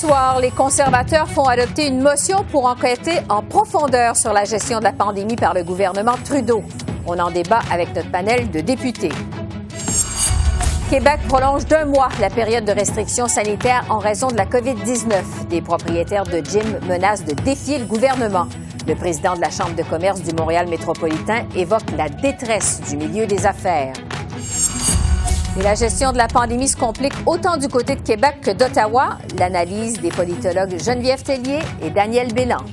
Soir, les conservateurs font adopter une motion pour enquêter en profondeur sur la gestion de la pandémie par le gouvernement Trudeau. On en débat avec notre panel de députés. Québec prolonge d'un mois la période de restrictions sanitaires en raison de la COVID-19. Des propriétaires de gym menacent de défier le gouvernement. Le président de la Chambre de commerce du Montréal métropolitain évoque la détresse du milieu des affaires. Et la gestion de la pandémie se complique autant du côté de Québec que d'Ottawa. L'analyse des politologues Geneviève Tellier et Daniel Bélan.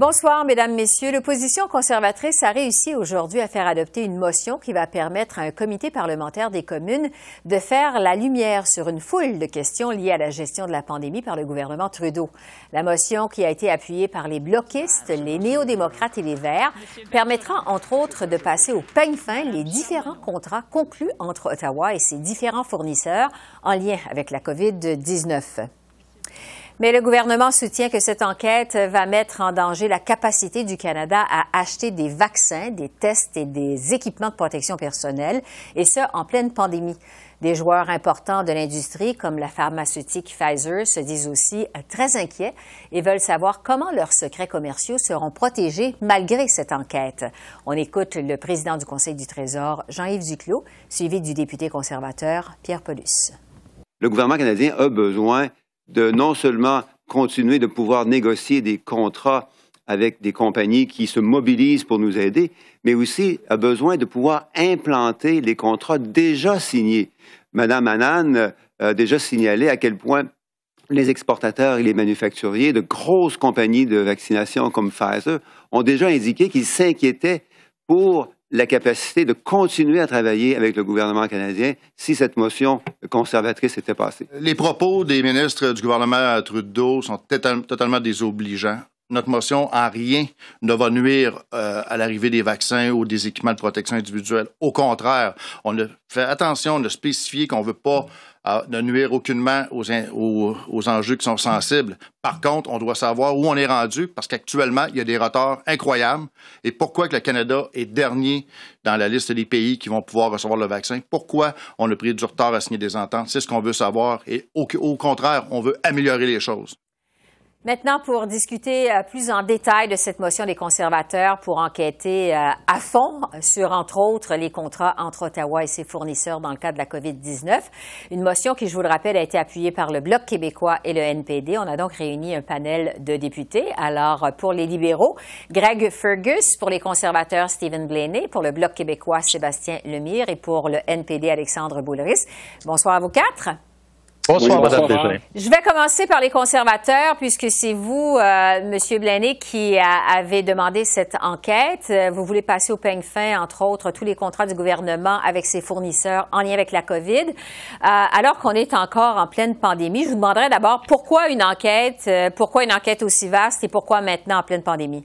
Bonsoir, Mesdames, Messieurs. L'opposition conservatrice a réussi aujourd'hui à faire adopter une motion qui va permettre à un comité parlementaire des communes de faire la lumière sur une foule de questions liées à la gestion de la pandémie par le gouvernement Trudeau. La motion, qui a été appuyée par les bloquistes, les néo-démocrates et les Verts, permettra, entre autres, de passer au peigne fin les différents contrats conclus entre Ottawa et ses différents fournisseurs en lien avec la COVID-19. Mais le gouvernement soutient que cette enquête va mettre en danger la capacité du Canada à acheter des vaccins, des tests et des équipements de protection personnelle, et ce, en pleine pandémie. Des joueurs importants de l'industrie, comme la pharmaceutique Pfizer, se disent aussi très inquiets et veulent savoir comment leurs secrets commerciaux seront protégés malgré cette enquête. On écoute le président du Conseil du Trésor, Jean-Yves Duclos, suivi du député conservateur Pierre Paulus. Le gouvernement canadien a besoin de non seulement continuer de pouvoir négocier des contrats avec des compagnies qui se mobilisent pour nous aider, mais aussi a besoin de pouvoir implanter les contrats déjà signés. Madame Annan a déjà signalé à quel point les exportateurs et les manufacturiers de grosses compagnies de vaccination comme Pfizer ont déjà indiqué qu'ils s'inquiétaient pour la capacité de continuer à travailler avec le gouvernement canadien si cette motion conservatrice était passée. Les propos des ministres du gouvernement Trudeau sont totalement désobligeants. Notre motion en rien ne va nuire euh, à l'arrivée des vaccins ou des équipements de protection individuelle. Au contraire, on a fait attention, on a spécifié qu'on ne veut pas ne nuire aucunement aux, aux, enjeux qui sont sensibles. Par contre, on doit savoir où on est rendu parce qu'actuellement, il y a des retards incroyables. Et pourquoi que le Canada est dernier dans la liste des pays qui vont pouvoir recevoir le vaccin? Pourquoi on a pris du retard à signer des ententes? C'est ce qu'on veut savoir. Et au contraire, on veut améliorer les choses. Maintenant, pour discuter euh, plus en détail de cette motion des conservateurs pour enquêter euh, à fond sur, entre autres, les contrats entre Ottawa et ses fournisseurs dans le cadre de la COVID-19, une motion qui, je vous le rappelle, a été appuyée par le Bloc québécois et le NPD. On a donc réuni un panel de députés. Alors, pour les libéraux, Greg Fergus, pour les conservateurs, Stephen Blaney, pour le Bloc québécois, Sébastien Lemire et pour le NPD, Alexandre Boulris. Bonsoir à vous quatre. Bonsoir, Mme Je vais commencer par les conservateurs, puisque c'est vous, euh, M. Blaney, qui avez demandé cette enquête. Euh, vous voulez passer au peigne fin, entre autres, tous les contrats du gouvernement avec ses fournisseurs en lien avec la COVID. Euh, alors qu'on est encore en pleine pandémie, je vous demanderais d'abord pourquoi une enquête, pourquoi une enquête aussi vaste et pourquoi maintenant en pleine pandémie?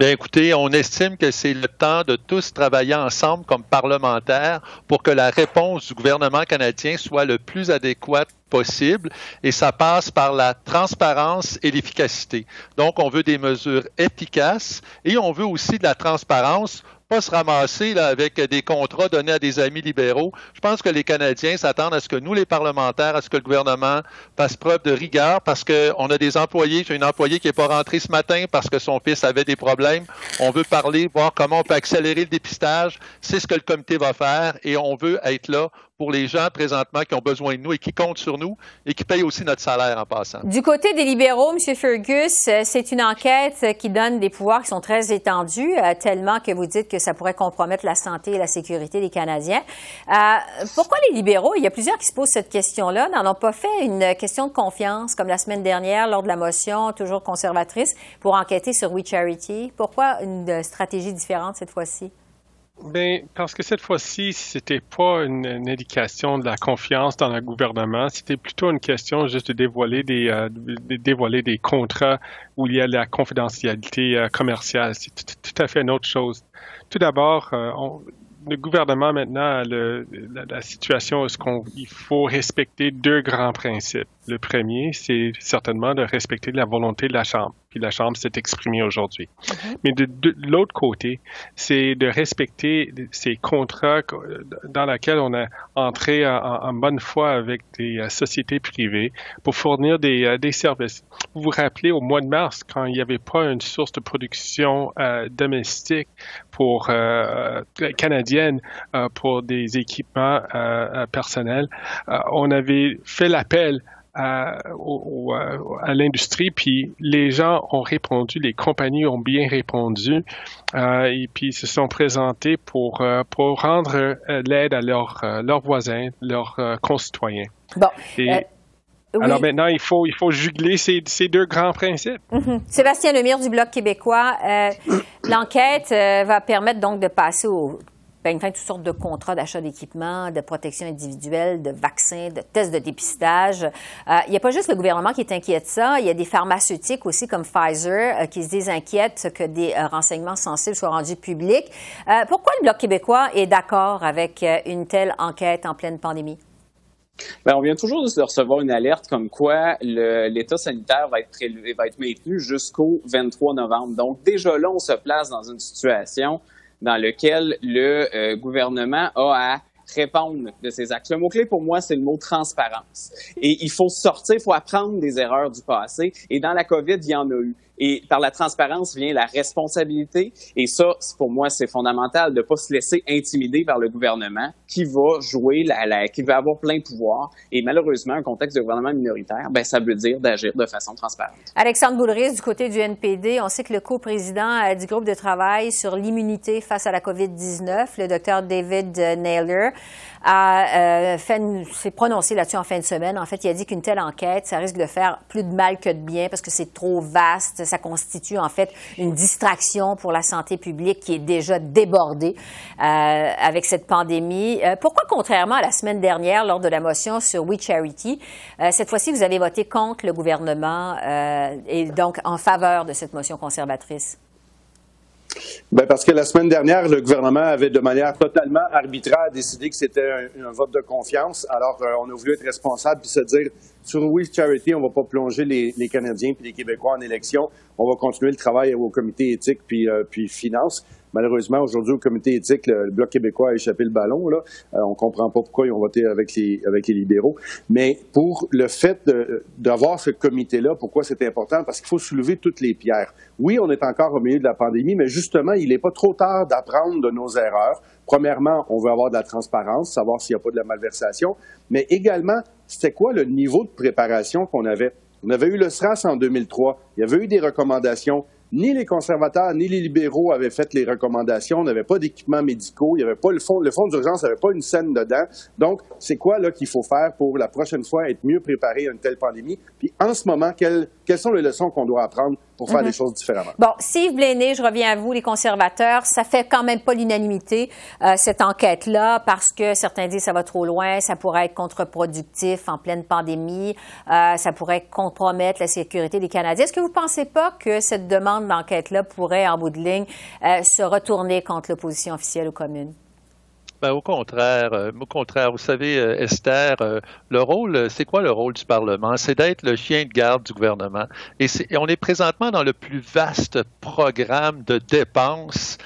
Bien, écoutez, on estime que c'est le temps de tous travailler ensemble comme parlementaires pour que la réponse du gouvernement canadien soit le plus adéquate possible et ça passe par la transparence et l'efficacité. Donc, on veut des mesures efficaces et on veut aussi de la transparence pas se ramasser avec des contrats donnés à des amis libéraux. Je pense que les Canadiens s'attendent à ce que nous, les parlementaires, à ce que le gouvernement fasse preuve de rigueur parce qu'on a des employés. J'ai une employée qui n'est pas rentrée ce matin parce que son fils avait des problèmes. On veut parler, voir comment on peut accélérer le dépistage. C'est ce que le comité va faire et on veut être là pour les gens présentement qui ont besoin de nous et qui comptent sur nous et qui payent aussi notre salaire en passant. Du côté des libéraux, M. Fergus, euh, c'est une enquête qui donne des pouvoirs qui sont très étendus, euh, tellement que vous dites que ça pourrait compromettre la santé et la sécurité des Canadiens. Euh, pourquoi les libéraux, il y a plusieurs qui se posent cette question-là, n'en ont pas fait une question de confiance, comme la semaine dernière lors de la motion, toujours conservatrice, pour enquêter sur We Charity? Pourquoi une stratégie différente cette fois-ci? Ben, parce que cette fois-ci, c'était pas une, indication de la confiance dans le gouvernement, c'était plutôt une question juste de dévoiler des, euh, dévoiler des contrats où il y a la confidentialité euh, commerciale. C'est tout, à fait une autre chose. Tout d'abord, euh, le gouvernement maintenant, le, la, situation est qu'il faut respecter deux grands principes. Le premier, c'est certainement de respecter la volonté de la Chambre puis la Chambre s'est exprimée aujourd'hui. Mhm. Mais de, l'autre côté, c'est de respecter ces contrats dans lesquels on a entré en, bonne foi avec des euh, sociétés privées pour fournir des, euh, des, services. Vous vous rappelez au mois de mars, quand il n'y avait pas une source de production euh, domestique pour canadienne pour des équipements personnels, on avait fait l'appel à, à l'industrie, puis les gens ont répondu, les compagnies ont bien répondu, euh, et puis se sont présentés pour, euh, pour rendre euh, l'aide à leurs leurs voisins, leurs concitoyens. Bon. Alors maintenant, il faut, il faut jugler ces, ces deux grands principes. Mm-hmm. Sébastien Lemire du Bloc québécois, l'enquête va permettre donc de passer au ben, toutes sortes de contrats d'achat d'équipements, de protection individuelle, de vaccins, de tests de dépistage. Euh, il n'y a pas juste le gouvernement qui est inquiet de ça. Il y a des pharmaceutiques aussi comme Pfizer euh, qui se disent inquiètes que des euh, renseignements sensibles soient rendus publics. pourquoi le Bloc québécois est d'accord avec une telle enquête en pleine pandémie? Bien, on vient toujours de recevoir une alerte comme quoi l'état sanitaire va être, va être maintenu jusqu'au 23 novembre. Donc, déjà là, on se place dans une situation dans lequel le euh, gouvernement a à répondre de ces actes. Le mot-clé pour moi, c'est le mot transparence. Et il faut sortir, il faut apprendre des erreurs du passé. Et dans la COVID, il y en a eu. Et par la transparence vient la responsabilité. Et ça, pour moi, c'est fondamental de ne pas se laisser intimider par le gouvernement qui va jouer, la, qui va avoir plein pouvoir. Et malheureusement, un contexte de gouvernement minoritaire, ben, ça veut dire d'agir de façon transparente. Alexandre Boulris, du côté du NPD, on sait que le co-président euh, du groupe de travail sur l'immunité face à la COVID-19, le docteur David Naylor, a euh, s'est prononcé là-dessus en fin de semaine. En fait, il a dit qu'une telle enquête, ça risque de faire plus de mal que de bien parce que c'est trop vaste. Ça constitue en fait une distraction pour la santé publique qui est déjà débordée euh, avec cette pandémie. Euh, pourquoi, contrairement à la semaine dernière lors de la motion sur We Charity, euh, cette fois-ci vous avez voté contre le gouvernement euh, et donc en faveur de cette motion conservatrice? Ben parce que la semaine dernière, le gouvernement avait de manière totalement arbitraire décidé que c'était un, vote de confiance. Alors, euh, on a voulu être responsable et se dire, sur We Charity, on ne va pas plonger les, Canadiens et les Québécois en élection. On va continuer le travail au comité éthique puis, euh, puis finance. Malheureusement, aujourd'hui, au comité éthique, le, Bloc québécois a échappé le ballon. Là. Euh, on comprend pas pourquoi ils ont voté avec les, avec les libéraux. Mais pour le fait d'avoir ce comité-là, pourquoi c'est important? Parce qu'il faut soulever toutes les pierres. Oui, on est encore au milieu de la pandémie, mais justement, il n'est pas trop tard d'apprendre de nos erreurs. Premièrement, on veut avoir de la transparence, savoir s'il n'y a pas de la malversation, mais également, c'était quoi le niveau de préparation qu'on avait? On avait eu le SRAS en 2003, il y avait eu des recommandations, ni les conservateurs ni les libéraux avaient fait les recommandations. On n'avait pas d'équipements médicaux. Il y avait pas le fonds, le fonds d'urgence n'avait pas une scène dedans. Donc, c'est quoi là qu'il faut faire pour la prochaine fois être mieux préparé à une telle pandémie? Puis en ce moment, quelles, quelles sont les leçons qu'on doit apprendre pour faire les mhm. choses différemment. Bon, Steve Blaney, je reviens à vous, les conservateurs, ça fait quand même pas l'unanimité, euh, cette enquête-là, parce que certains disent que ça va trop loin, ça pourrait être contre-productif en pleine pandémie, euh, ça pourrait compromettre la sécurité des Canadiens. Est-ce que vous ne pensez pas que cette demande d'enquête-là pourrait, en bout de ligne, euh, se retourner contre l'opposition officielle aux communes? Ben, au contraire, euh, au contraire, vous savez, euh, Esther, euh, le rôle, c'est quoi le rôle du Parlement? C'est d'être le chien de garde du gouvernement. Et, on est présentement dans le plus vaste programme de dépenses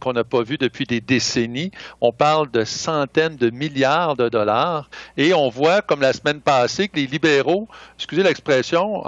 qu'on n'a pas vu depuis des décennies. On parle de centaines de milliards de dollars et on voit, comme la semaine passée, que les libéraux, excusez l'expression,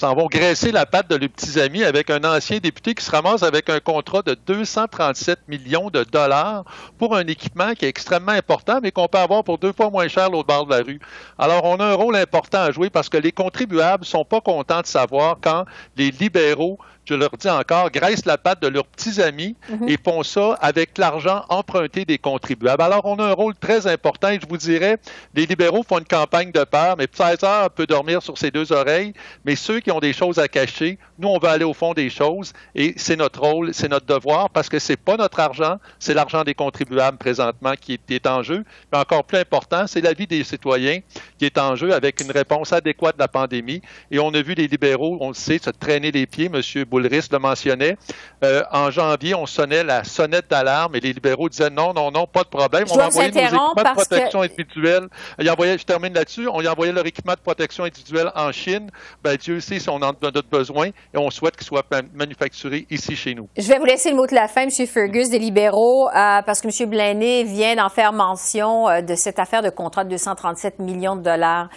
s'en vont graisser la patte de leurs petits amis avec un ancien député qui se ramasse avec un contrat de 237 millions de dollars pour un équipement qui est extrêmement important, mais qu'on peut avoir pour deux fois moins cher l'autre bord de la rue. Alors, on a un rôle important à jouer parce que les contribuables sont pas contents de savoir quand les libéraux je leur dis encore, graissent la patte de leurs petits amis mhm. et font ça avec l'argent emprunté des contribuables. Alors, on a un rôle très important et je vous dirais, les libéraux font une campagne de peur, mais César peut dormir sur ses deux oreilles, mais ceux qui ont des choses à cacher, nous, on va aller au fond des choses et c'est notre rôle, c'est notre devoir parce que c'est pas notre argent, c'est l'argent des contribuables présentement qui est, en jeu. Mais encore plus important, c'est la vie des citoyens qui est en jeu avec une réponse adéquate de la pandémie. Et on a vu les libéraux, on le sait, se traîner les pieds. M. Boulris le mentionnait. Euh, en janvier, on sonnait la sonnette d'alarme et les libéraux disaient non, non, non, pas de problème. on va envoyer nos équipements de protection individuelle. je termine là-dessus. On a envoyé leur équipement de protection individuelle en Chine. Ben, Dieu sait si on en a notre besoin et on souhaite qu'il soit manufacturé ici chez nous. Je vais vous laisser le mot de la fin, M. Fergus, des libéraux, euh, parce que M. Blaney vient d'en faire mention euh, de cette affaire de contrat de 237 millions de dollars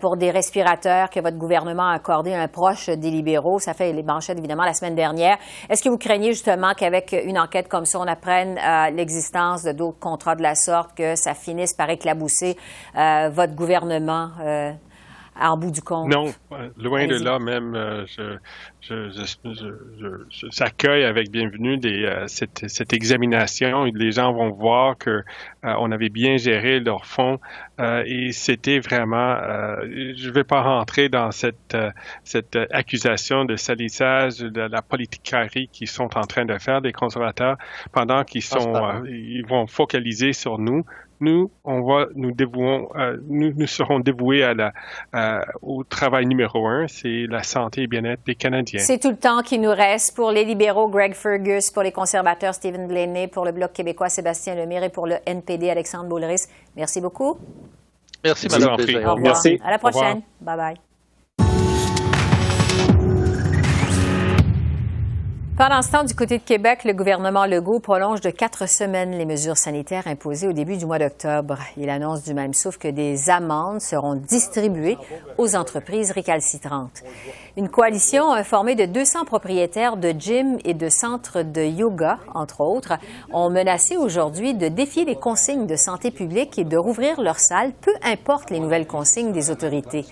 pour des respirateurs que votre gouvernement a accordé à un proche des libéraux. Ça fait les manchettes, évidemment, la semaine dernière. Est-ce que vous craignez justement qu'avec une enquête comme ça, on apprenne euh, l'existence de d'autres contrats de la sorte, que ça finisse par éclabousser euh, votre gouvernement euh, en bout du compte? Non, loin de là même. je, je, j'accueille avec bienvenue des, euh, cette, cette, examination. Les gens vont voir que euh, on avait bien géré leurs fonds euh, et c'était vraiment. je ne vais pas rentrer dans cette, cette accusation de salissage de la politicarie qu'ils sont en train de faire des conservateurs pendant qu'ils sont, ils vont focaliser sur nous nous, on va, nous dévouons, nous, nous serons dévoués à la, au travail numéro un, c'est la santé et bien-être des Canadiens. C'est tout le temps qui nous reste pour les libéraux, Greg Fergus, pour les conservateurs, Stephen Blaney, pour le Bloc québécois, Sébastien Lemire et pour le NPD, Alexandre Boulris. Merci beaucoup. Merci, Mme Au revoir. Merci. À la prochaine. Bye bye. Pendant ce temps, du côté de Québec, le gouvernement Legault prolonge de quatre semaines les mesures sanitaires imposées au début du mois d'octobre. Il annonce du même souffle que des amendes seront distribuées aux entreprises récalcitrantes. Une coalition formée de 200 propriétaires de gyms et de centres de yoga, entre autres, ont menacé aujourd'hui de défier les consignes de santé publique et de rouvrir leurs salles, peu importe les nouvelles consignes des autorités.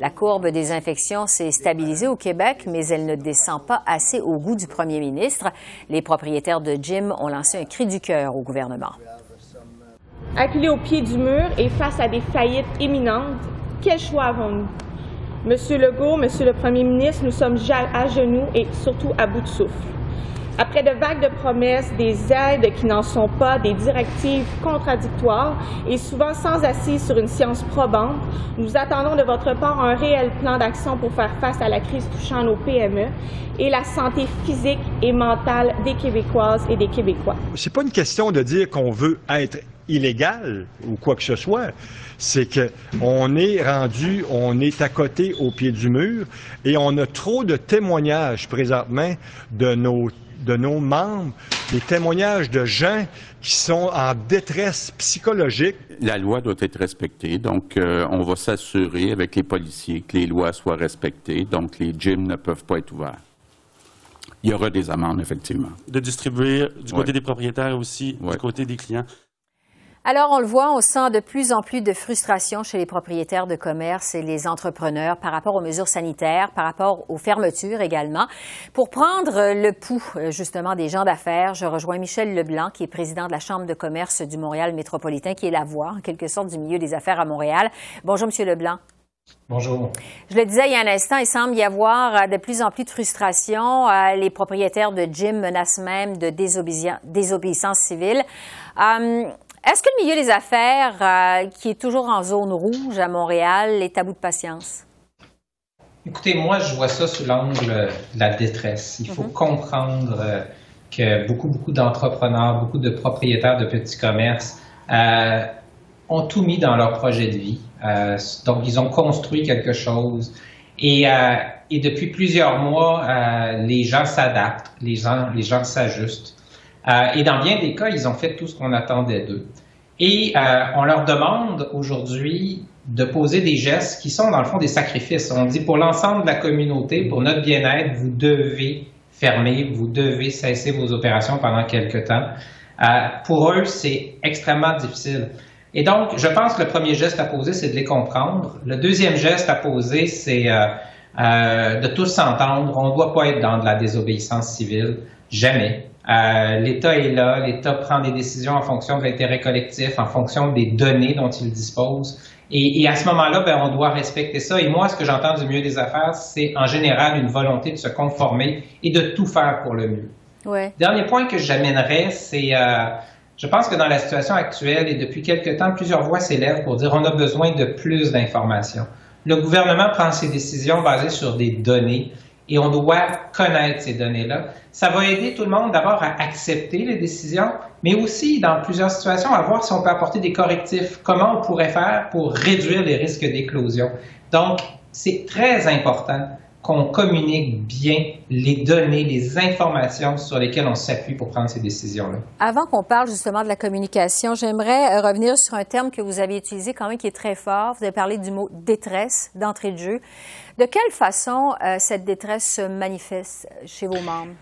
La courbe des infections s'est stabilisée au Québec, mais elle ne descend pas assez au goût du premier ministre. Les propriétaires de gyms ont lancé un cri du cœur au gouvernement. Acculés au pied du mur et face à des faillites imminentes, quel choix avons-nous? Monsieur Legault, Monsieur le Premier ministre, nous sommes à genoux et surtout à bout de souffle. Après de vagues de promesses, des aides qui n'en sont pas, des directives contradictoires et souvent sans assise sur une science probante, nous attendons de votre part un réel plan d'action pour faire face à la crise touchant nos PME et la santé physique et mentale des Québécoises et des Québécois. C'est pas une question de dire qu'on veut être illégal ou quoi que ce soit. C'est qu'on est rendu, on est à côté au pied du mur et on a trop de témoignages présentement de nos de nos membres, des témoignages de gens qui sont en détresse psychologique. La loi doit être respectée, donc euh, on va s'assurer avec les policiers que les lois soient respectées, donc les gyms ne peuvent pas être ouverts. Il y aura des amendes, effectivement. De distribuer du côté des propriétaires aussi, du côté des clients. Alors, on le voit, on sent de plus en plus de frustration chez les propriétaires de commerce et les entrepreneurs par rapport aux mesures sanitaires, par rapport aux fermetures également. Pour prendre le pouls, justement, des gens d'affaires, je rejoins Michel Leblanc, qui est président de la Chambre de commerce du Montréal métropolitain, qui est la voix, en quelque sorte, du milieu des affaires à Montréal. Bonjour, Monsieur Leblanc. Bonjour. Je le disais il y a un instant, il semble y avoir euh, de plus en plus de frustration. Euh, les propriétaires de gym menacent même de désobéissance civile. Euh, est-ce que le milieu des affaires, euh, qui est toujours en zone rouge à Montréal, est à bout de patience? Écoutez, moi, je vois ça sous l'angle de la détresse. Il faut mhm. comprendre euh, que beaucoup, beaucoup d'entrepreneurs, beaucoup de propriétaires de petits commerces euh, ont tout mis dans leur projet de vie. donc, ils ont construit quelque chose. Et, et depuis plusieurs mois, les gens s'adaptent, les gens, les gens s'ajustent. Euh, et dans bien des cas, ils ont fait tout ce qu'on attendait d'eux. Et euh, on leur demande aujourd'hui de poser des gestes qui sont dans le fond des sacrifices. On dit pour l'ensemble de la communauté, pour notre bien-être, vous devez fermer, vous devez cesser vos opérations pendant quelque temps. Euh, pour eux, c'est extrêmement difficile. Et donc, je pense que le premier geste à poser, c'est de les comprendre. Le deuxième geste à poser, c'est de tous s'entendre. On ne doit pas être dans de la désobéissance civile, jamais. Euh, L'État est là, l'État prend des décisions en fonction de l'intérêt collectif, en fonction des données dont il dispose. Et, et à ce moment-là, ben, on doit respecter ça. Et moi, ce que j'entends du mieux des affaires, c'est en général une volonté de se conformer et de tout faire pour le mieux. Ouais. Dernier point que j'amènerais, c'est, euh, je pense que dans la situation actuelle et depuis quelque temps, plusieurs voix s'élèvent pour dire on a besoin de plus d'informations. Le gouvernement prend ses décisions basées sur des données et on doit connaître ces données-là. Ça va aider tout le monde d'abord à accepter les décisions, mais aussi, dans plusieurs situations, à voir si on peut apporter des correctifs. Comment on pourrait faire pour réduire les risques d'éclosion. Donc, c'est très important qu'on communique bien les données, les informations sur lesquelles on s'appuie pour prendre ces décisions-là. Avant qu'on parle justement de la communication, j'aimerais euh, revenir sur un terme que vous avez utilisé quand même qui est très fort. Vous avez parlé du mot détresse d'entrée de jeu. De quelle façon euh, cette détresse se manifeste chez vos membres?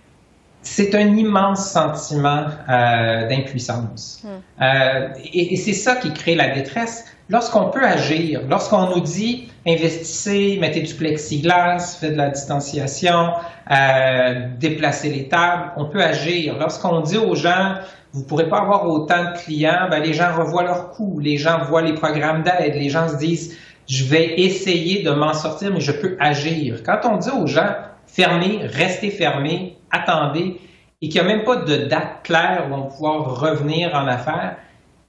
c'est un immense sentiment euh, d'impuissance. Hmm. Euh, et, et c'est ça qui crée la détresse. Lorsqu'on peut agir, lorsqu'on nous dit investissez, mettez du plexiglas, faites de la distanciation, euh, déplacez les tables, on peut agir. Lorsqu'on dit aux gens vous pourrez pas avoir autant de clients, ben, les gens revoient leurs coûts, les gens voient les programmes d'aide, les gens se disent je vais essayer de m'en sortir, mais je peux agir. Quand on dit aux gens fermez, restez fermés, attendez, et qu'il n'y a même pas de date claire où on va pouvoir revenir en affaires,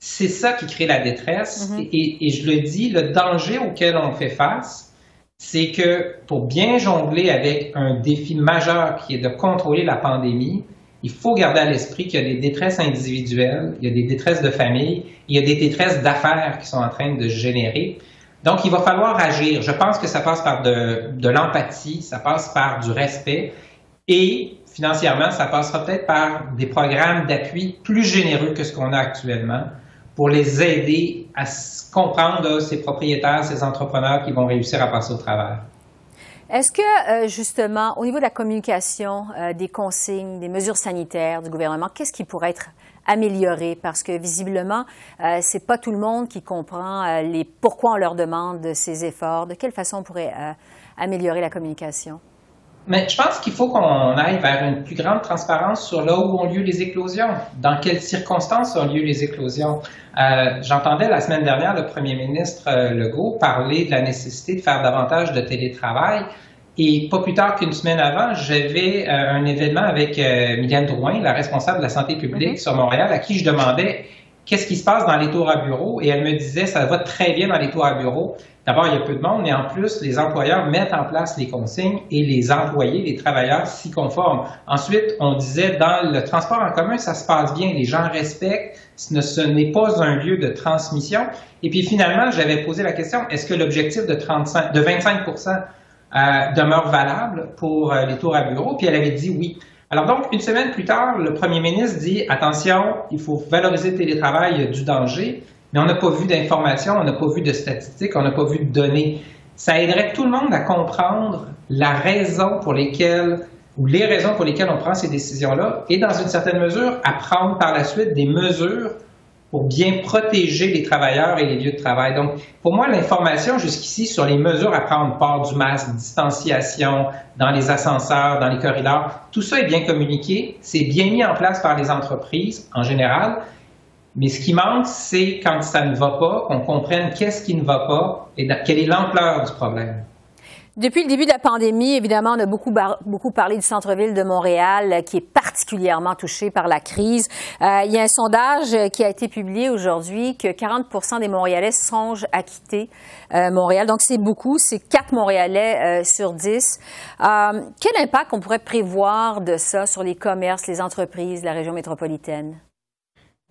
c'est ça qui crée la détresse. Mhm. et, et je le dis, le danger auquel on fait face, c'est que pour bien jongler avec un défi majeur qui est de contrôler la pandémie, il faut garder à l'esprit qu'il y a des détresses individuelles, il y a des détresses de famille, il y a des détresses d'affaires qui sont en train de se générer. Donc, il va falloir agir. Je pense que ça passe par de, de l'empathie, ça passe par du respect et financièrement, ça passera peut-être par des programmes d'appui plus généreux que ce qu'on a actuellement pour les aider à comprendre ces propriétaires, ces entrepreneurs qui vont réussir à passer au travers. Est-ce que, euh, justement, au niveau de la communication, euh, des consignes, des mesures sanitaires du gouvernement, qu'est-ce qui pourrait être amélioré? Parce que, visiblement, euh, c'est pas tout le monde qui comprend les, pourquoi on leur demande ces efforts. De quelle façon on pourrait améliorer la communication? Mais je pense qu'il faut qu'on aille vers une plus grande transparence sur là où ont lieu les éclosions, dans quelles circonstances ont lieu les éclosions? Euh, J'entendais la semaine dernière le premier ministre euh, Legault parler de la nécessité de faire davantage de télétravail. Et pas plus tard qu'une semaine avant, j'avais euh, un événement avec euh, Mylène Drouin, la responsable de la santé publique sur Montréal, à qui je demandais qu'est-ce qui se passe dans les tours à bureau? Et elle me disait ça va très bien dans les tours à bureau. D'abord, il y a peu de monde, mais en plus, les employeurs mettent en place les consignes et les employés, les travailleurs s'y conforment. Ensuite, on disait dans le transport en commun, ça se passe bien, les gens respectent, ce ne- ce n'est pas un lieu de transmission. Et puis finalement, j'avais posé la question, est-ce que l'objectif de, 35, de 25% euh, demeure valable pour euh, les tours à bureau? Puis elle avait dit oui. Alors donc, une semaine plus tard, le premier ministre dit, attention, il faut valoriser le télétravail, du danger, mais on n'a pas vu d'informations, on n'a pas vu de statistiques, on n'a pas vu de données. Ça aiderait tout le monde à comprendre la raison pour lesquelles ou les raisons pour lesquelles on prend ces décisions-là et dans une certaine mesure à prendre par la suite des mesures pour bien protéger les travailleurs et les lieux de travail. Donc, pour moi, l'information jusqu'ici sur les mesures à prendre, port du masque, distanciation, dans les ascenseurs, dans les corridors, tout ça est bien communiqué, c'est bien mis en place par les entreprises en général, mais ce qui manque, c'est quand ça ne va pas, qu'on comprenne qu'est-ce qui ne va pas et quelle est l'ampleur du problème. Depuis le début de la pandémie, évidemment, on a beaucoup, beaucoup parlé du centre-ville de Montréal, euh, qui est particulièrement touché par la crise. Euh, il y a un sondage euh, qui a été publié aujourd'hui que 40 des Montréalais songent à quitter euh, Montréal. Donc, c'est beaucoup. C'est 4 Montréalais euh, sur 10. Euh, quel impact on pourrait prévoir de ça sur les commerces, les entreprises la région métropolitaine?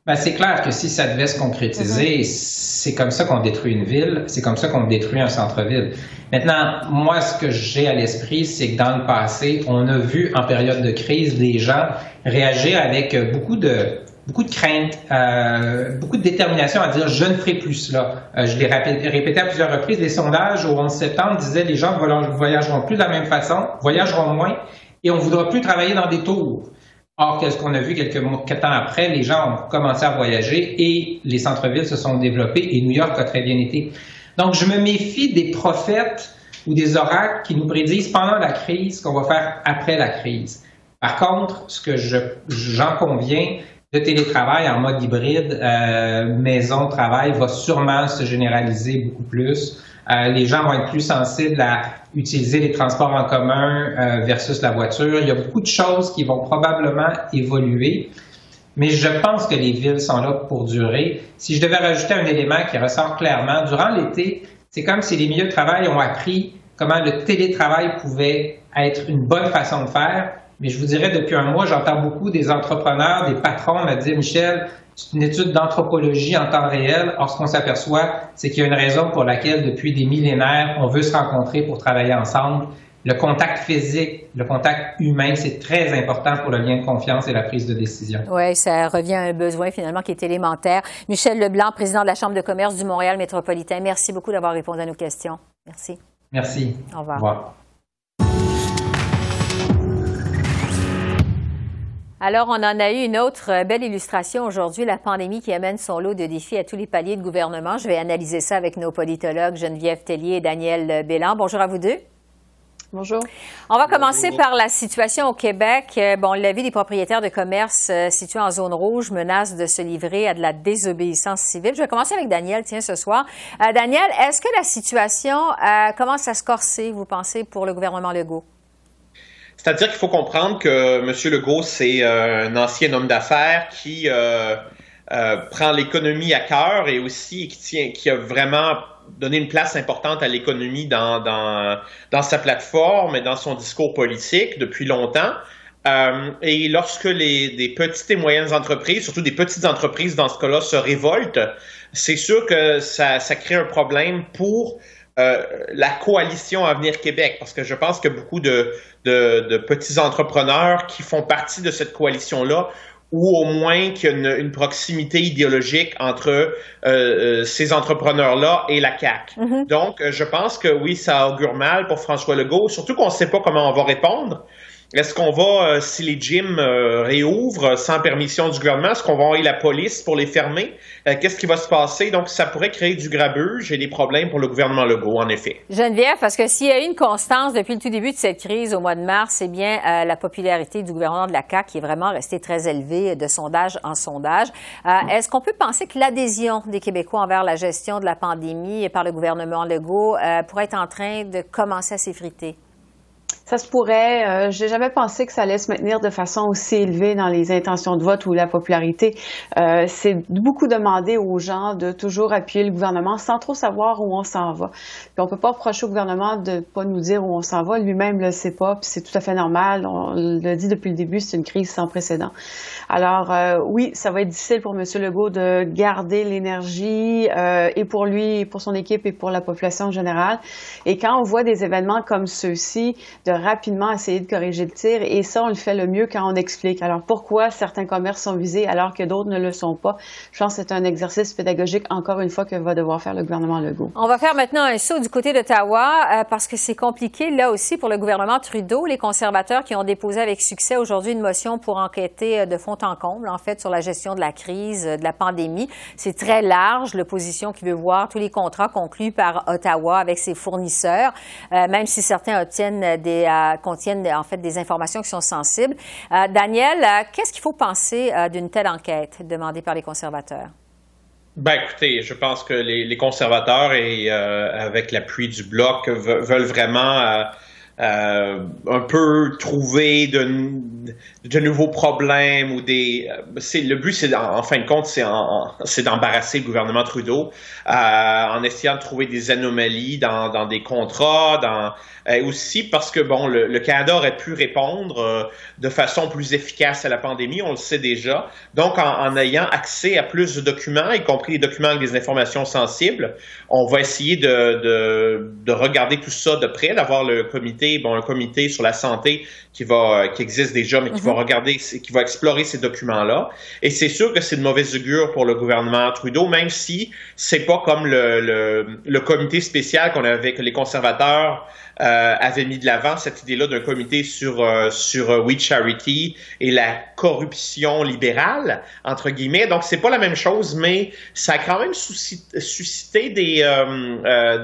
Ben, c'est clair que si ça devait se concrétiser, c'est comme ça qu'on détruit une ville, c'est comme ça qu'on détruit un centre-ville. Maintenant, moi, ce que j'ai à l'esprit, c'est que dans le passé, on a vu en période de crise des gens réagir avec beaucoup de beaucoup de crainte, euh, beaucoup de détermination à dire je ne ferai plus cela. Euh, je l'ai répété, à plusieurs reprises. Les sondages au 11 septembre disaient les gens ne voyageront plus de la même façon, voyageront moins et on voudra plus travailler dans des tours. Or, qu'est-ce qu'on a vu quelques temps après, les gens ont commencé à voyager et les centres-villes se sont développés et New York a très bien été. Donc, je me méfie des prophètes ou des oracles qui nous prédisent pendant la crise ce qu'on va faire après la crise. Par contre, ce que j'en conviens, le télétravail en mode hybride, euh, maison-travail, va sûrement se généraliser beaucoup plus. Euh, les gens vont être plus sensibles à utiliser les transports en commun euh, versus la voiture. Il y a beaucoup de choses qui vont probablement évoluer, mais je pense que les villes sont là pour durer. Si je devais rajouter un élément qui ressort clairement, durant l'été, c'est comme si les milieux de travail ont appris comment le télétravail pouvait être une bonne façon de faire mais je vous dirais, depuis un mois, j'entends beaucoup des entrepreneurs, des patrons me dire, Michel, c'est une étude d'anthropologie en temps réel. Or, ce qu'on s'aperçoit, c'est qu'il y a une raison pour laquelle, depuis des millénaires, on veut se rencontrer pour travailler ensemble. Le contact physique, le contact humain, c'est très important pour le lien de confiance et la prise de décision. Oui, ça revient à un besoin finalement qui est élémentaire. Michel Leblanc, président de la Chambre de commerce du Montréal métropolitain, merci beaucoup d'avoir répondu à nos questions. Merci. Merci. Au revoir. Au revoir. Alors, on en a eu une autre euh, belle illustration aujourd'hui, la pandémie qui amène son lot de défis à tous les paliers de gouvernement. Je vais analyser ça avec nos politologues Geneviève Tellier et Daniel Bélan. Bonjour à vous deux. Bonjour. On va commencer par la situation au Québec. Euh, bon, la vie des propriétaires de commerce euh, situés en zone rouge menace de se livrer à de la désobéissance civile. Je vais commencer avec Daniel, tiens, ce soir. Daniel, est-ce que la situation commence à se corser, vous pensez, pour le gouvernement Legault? C'est-à-dire qu'il faut comprendre que M. Legault, c'est euh, un ancien homme d'affaires qui euh, euh, prend l'économie à cœur et aussi qui, tient, qui a vraiment donné une place importante à l'économie dans, dans, dans, sa plateforme et dans son discours politique depuis longtemps. et lorsque les des petites et moyennes entreprises, surtout des petites entreprises dans ce cas-là, se révoltent, c'est sûr que ça, ça crée un problème pour euh, la coalition Avenir Québec, parce que je pense que beaucoup de, de, petits entrepreneurs qui font partie de cette coalition-là, ou au moins qu'il y a une, proximité idéologique entre euh, euh, ces entrepreneurs-là et la CAC. Mm-hmm. Donc, je pense que oui, ça augure mal pour François Legault, surtout qu'on ne sait pas comment on va répondre. Est-ce qu'on va, euh, si les gyms euh, réouvrent sans permission du gouvernement, est-ce qu'on va envoyer la police pour les fermer? Euh, qu'est-ce qui va se passer? Donc, ça pourrait créer du grabuge et des problèmes pour le gouvernement Legault, en effet. Geneviève, parce que s'il y a une constance depuis le tout début de cette crise au mois de mars, c'est bien la popularité du gouvernement de la CAQ qui est vraiment restée très élevée de sondage en sondage. Est-ce qu'on peut penser que l'adhésion des Québécois envers la gestion de la pandémie par le gouvernement Legault pourrait être en train de commencer à s'effriter? Ça se pourrait. Euh, J'ai jamais pensé que ça allait se maintenir de façon aussi élevée dans les intentions de vote ou la popularité. Euh, C'est beaucoup demander aux gens de toujours appuyer le gouvernement sans trop savoir où on s'en va. Puis on peut pas reprocher au gouvernement de pas nous dire où on s'en va. Lui-même le sait pas. Puis c'est tout à fait normal. On l'a dit depuis le début, c'est une crise sans précédent. Alors euh, oui, ça va être difficile pour M. Legault de garder l'énergie euh, et pour lui, pour son équipe et pour la population générale. Et quand on voit des événements comme ceux-ci, de rapidement essayer de corriger le tir. Et ça, on le fait le mieux quand on explique. Alors, pourquoi certains commerces sont visés alors que d'autres ne le sont pas? Je pense que c'est un exercice pédagogique, encore une fois, que va devoir faire le gouvernement Legault. On va faire maintenant un saut du côté d'Ottawa euh, parce que c'est compliqué, là aussi, pour le gouvernement Trudeau. Les conservateurs qui ont déposé avec succès aujourd'hui une motion pour enquêter euh, de fond en comble, en fait, sur la gestion de la crise, euh, de la pandémie. C'est très large, l'opposition qui veut voir tous les contrats conclus par Ottawa avec ses fournisseurs, même si certains obtiennent des euh, contiennent en fait des informations qui sont sensibles. Euh, Daniel, euh, qu'est-ce qu'il faut penser d'une telle enquête demandée par les conservateurs? Ben écoutez, je pense que les, conservateurs et avec l'appui du bloc veulent vraiment un peu trouver de, nouveaux problèmes ou des. C'est le but, c'est en, fin de compte, c'est d'embarrasser le gouvernement Trudeau euh, en essayant de trouver des anomalies dans, dans des contrats, dans euh, aussi parce que bon, le, Canada aurait pu répondre euh, de façon plus efficace à la pandémie, on le sait déjà. Donc, en, en, ayant accès à plus de documents, y compris les documents avec des informations sensibles, on va essayer de, de, de regarder tout ça de près, d'avoir le comité bon, un comité sur la santé qui va, qui existe déjà, mais qui va mhm. regarder, qui va explorer ces documents-là. Et c'est sûr que c'est de mauvaise augure pour le gouvernement Trudeau, même si c'est pas comme le, le, comité spécial qu'on avait avec les conservateurs euh, avait mis de l'avant cette idée-là d'un comité sur euh, sur euh, We Charity et la corruption libérale entre guillemets. Donc c'est pas la même chose, mais ça a quand même suscité des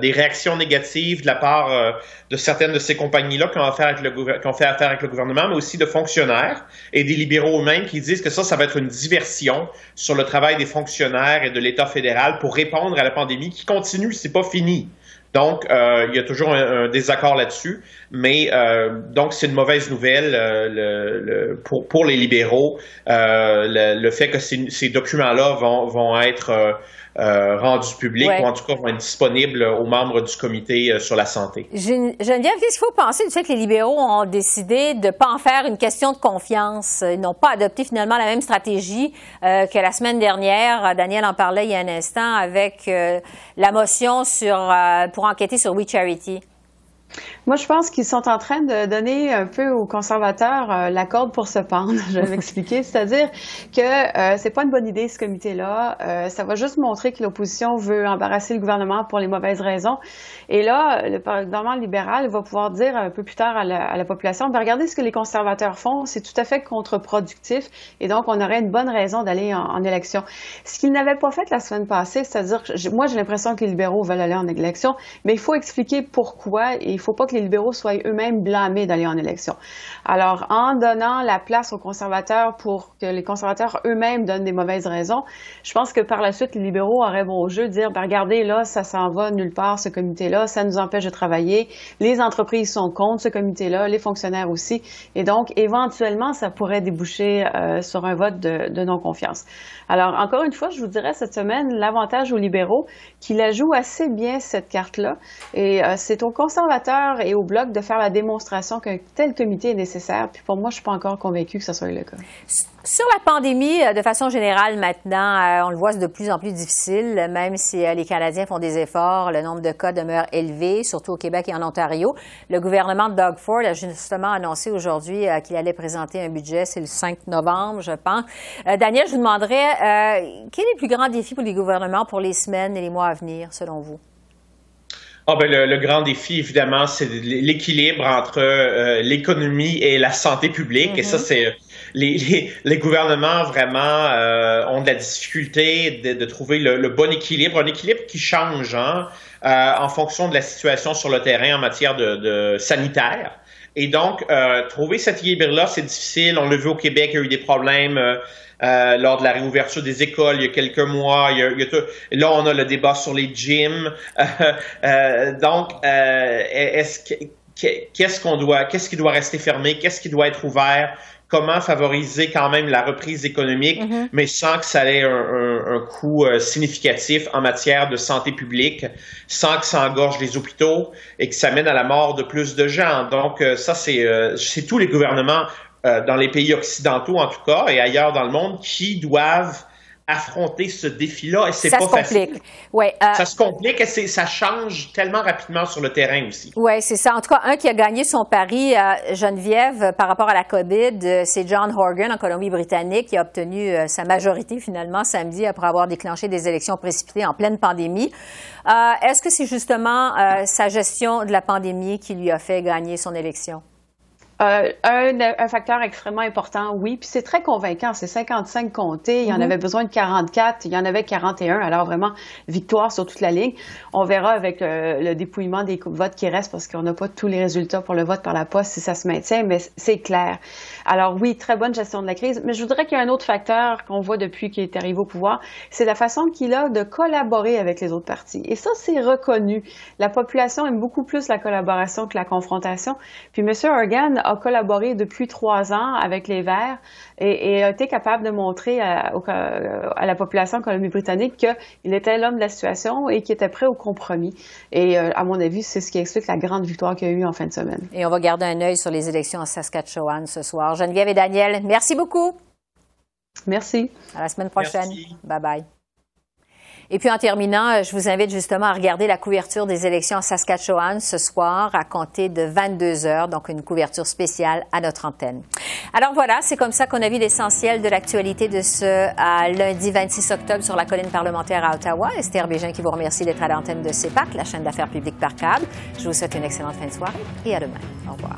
des réactions négatives de la part de certaines de ces compagnies-là qui ont avec le qui ont fait affaire avec le gouvernement, mais aussi de fonctionnaires et des libéraux eux-mêmes qui disent que ça, ça va être une diversion sur le travail des fonctionnaires et de l'État fédéral pour répondre à la pandémie qui continue, c'est pas fini. Donc, euh, il y a toujours un, désaccord là-dessus, mais euh, donc c'est une mauvaise nouvelle euh, le, pour, pour les libéraux, le, le, fait que ces, ces documents-là vont, vont être euh, rendus publics ou en tout cas vont être disponibles aux membres du comité euh, sur la santé. Geneviève, qu'est-ce qu'il faut penser? Du fait que les libéraux ont décidé de ne pas en faire une question de confiance? Ils n'ont pas adopté finalement la même stratégie euh, que la semaine dernière. Daniel en parlait il y a un instant avec la motion sur, pour enquêter sur We Charity. Moi, je pense qu'ils sont en train de donner un peu aux conservateurs euh, la corde pour se pendre. Je vais m'expliquer. C'est-à-dire que euh, c'est pas une bonne idée ce comité-là. Euh, ça va juste montrer que l'opposition veut embarrasser le gouvernement pour les mauvaises raisons. Et là, le gouvernement libéral va pouvoir dire un peu plus tard à la, à la population, ben, regardez ce que les conservateurs font, c'est tout à fait contre-productif. Et donc, on aurait une bonne raison d'aller en, en, élection. Ce qu'ils n'avaient pas fait la semaine passée, c'est-à-dire, moi, j'ai l'impression que les libéraux veulent aller en élection, mais il faut expliquer pourquoi et il faut pas que les libéraux soient eux-mêmes blâmés d'aller en élection. Alors, en donnant la place aux conservateurs pour que les conservateurs eux-mêmes donnent des mauvaises raisons, je pense que par la suite, les libéraux auraient bon jeu de dire, ben, regardez, là, ça s'en va nulle part, ce comité-là, ça nous empêche de travailler, les entreprises sont contre ce comité-là, les fonctionnaires aussi, et donc, éventuellement, ça pourrait déboucher euh, sur un vote de, de non-confiance. Alors, encore une fois, je vous dirais cette semaine, l'avantage aux libéraux, qui la jouent assez bien, cette carte-là, et euh, c'est aux conservateurs et au Bloc de faire la démonstration qu'un tel comité est nécessaire. Puis pour moi, je suis pas encore convaincue que ce soit le cas. Sur la pandémie, euh, de façon générale, maintenant, euh, on le voit, c'est de plus en plus difficile, même si euh, les Canadiens font des efforts, le nombre de cas demeure élevé, surtout au Québec et en Ontario. Le gouvernement de Doug Ford a justement annoncé aujourd'hui qu'il allait présenter un budget, c'est le 5 novembre, je pense. Daniel, je vous demanderais, quel est le plus grand défi pour les gouvernements pour les semaines et les mois à venir, selon vous? Ah ben le, grand défi, évidemment, c'est l'équilibre entre euh, l'économie et la santé publique. Et ça, mm-hmm. c'est les, les, gouvernements vraiment euh, ont de la difficulté de, de trouver le, bon équilibre, un équilibre qui change hein, euh, en fonction de la situation sur le terrain en matière de, de sanitaire. Et donc, trouver cet équilibre-là, c'est difficile. On l'a vu au Québec, il y a eu des problèmes euh, lors de la réouverture des écoles il y a quelques mois. Il y a, a là, on a le débat sur les gyms. Euh, donc, euh, est-ce qu'est-ce qu'on doit, qu'est-ce qui doit rester fermé, qu'est-ce qui doit être ouvert, comment favoriser quand même la reprise économique, mm-hmm. mais sans que ça ait un, un, un coût significatif en matière de santé publique, sans que ça engorge les hôpitaux et que ça mène à la mort de plus de gens. Donc ça, c'est c'est tous les gouvernements euh, dans les pays occidentaux en tout cas, et ailleurs dans le monde, qui doivent affronter ce défi-là et c'est pas facile. Ouais, euh, ça se complique et ça change tellement rapidement sur le terrain aussi. Oui, c'est ça. En tout cas, un qui a gagné son pari, euh, Geneviève, par rapport à la COVID, c'est John Horgan en Colombie-Britannique qui a obtenu sa majorité finalement samedi après avoir déclenché des élections précipitées en pleine pandémie. Est-ce que c'est justement sa gestion de la pandémie qui lui a fait gagner son élection? Euh, un, un, facteur extrêmement important, oui. Puis c'est très convaincant. C'est 55 comtés. Il y en mhm. avait besoin de 44. Il y en avait 41. Alors vraiment, victoire sur toute la ligne. On verra avec euh, le dépouillement des votes qui restent parce qu'on n'a pas tous les résultats pour le vote par la poste si ça se maintient, mais c'est clair. Alors oui, très bonne gestion de la crise. Mais je voudrais qu'il y ait un autre facteur qu'on voit depuis qu'il est arrivé au pouvoir. C'est la façon qu'il a de collaborer avec les autres partis. Et ça, c'est reconnu. La population aime beaucoup plus la collaboration que la confrontation. Puis M. Organ a collaboré depuis trois ans avec les Verts et, a été capable de montrer à, la population colombie-britannique qu'il était l'homme de la situation et qu'il était prêt au compromis. Et euh, à mon avis, c'est ce qui explique la grande victoire qu'il y a eu en fin de semaine. Et on va garder un œil sur les élections en Saskatchewan ce soir. Geneviève et Daniel, merci beaucoup. Merci. À la semaine prochaine. Bye bye. Et puis en terminant, euh, je vous invite justement à regarder la couverture des élections en Saskatchewan ce soir à compter de 22 heures, donc une couverture spéciale à notre antenne. Alors voilà, c'est comme ça qu'on a vu l'essentiel de l'actualité de ce lundi 26 octobre sur la colline parlementaire à Ottawa. Esther Bégin qui vous remercie d'être à l'antenne de CEPAC, la chaîne d'affaires publiques par câble. Je vous souhaite une excellente fin de soirée et à demain. Au revoir.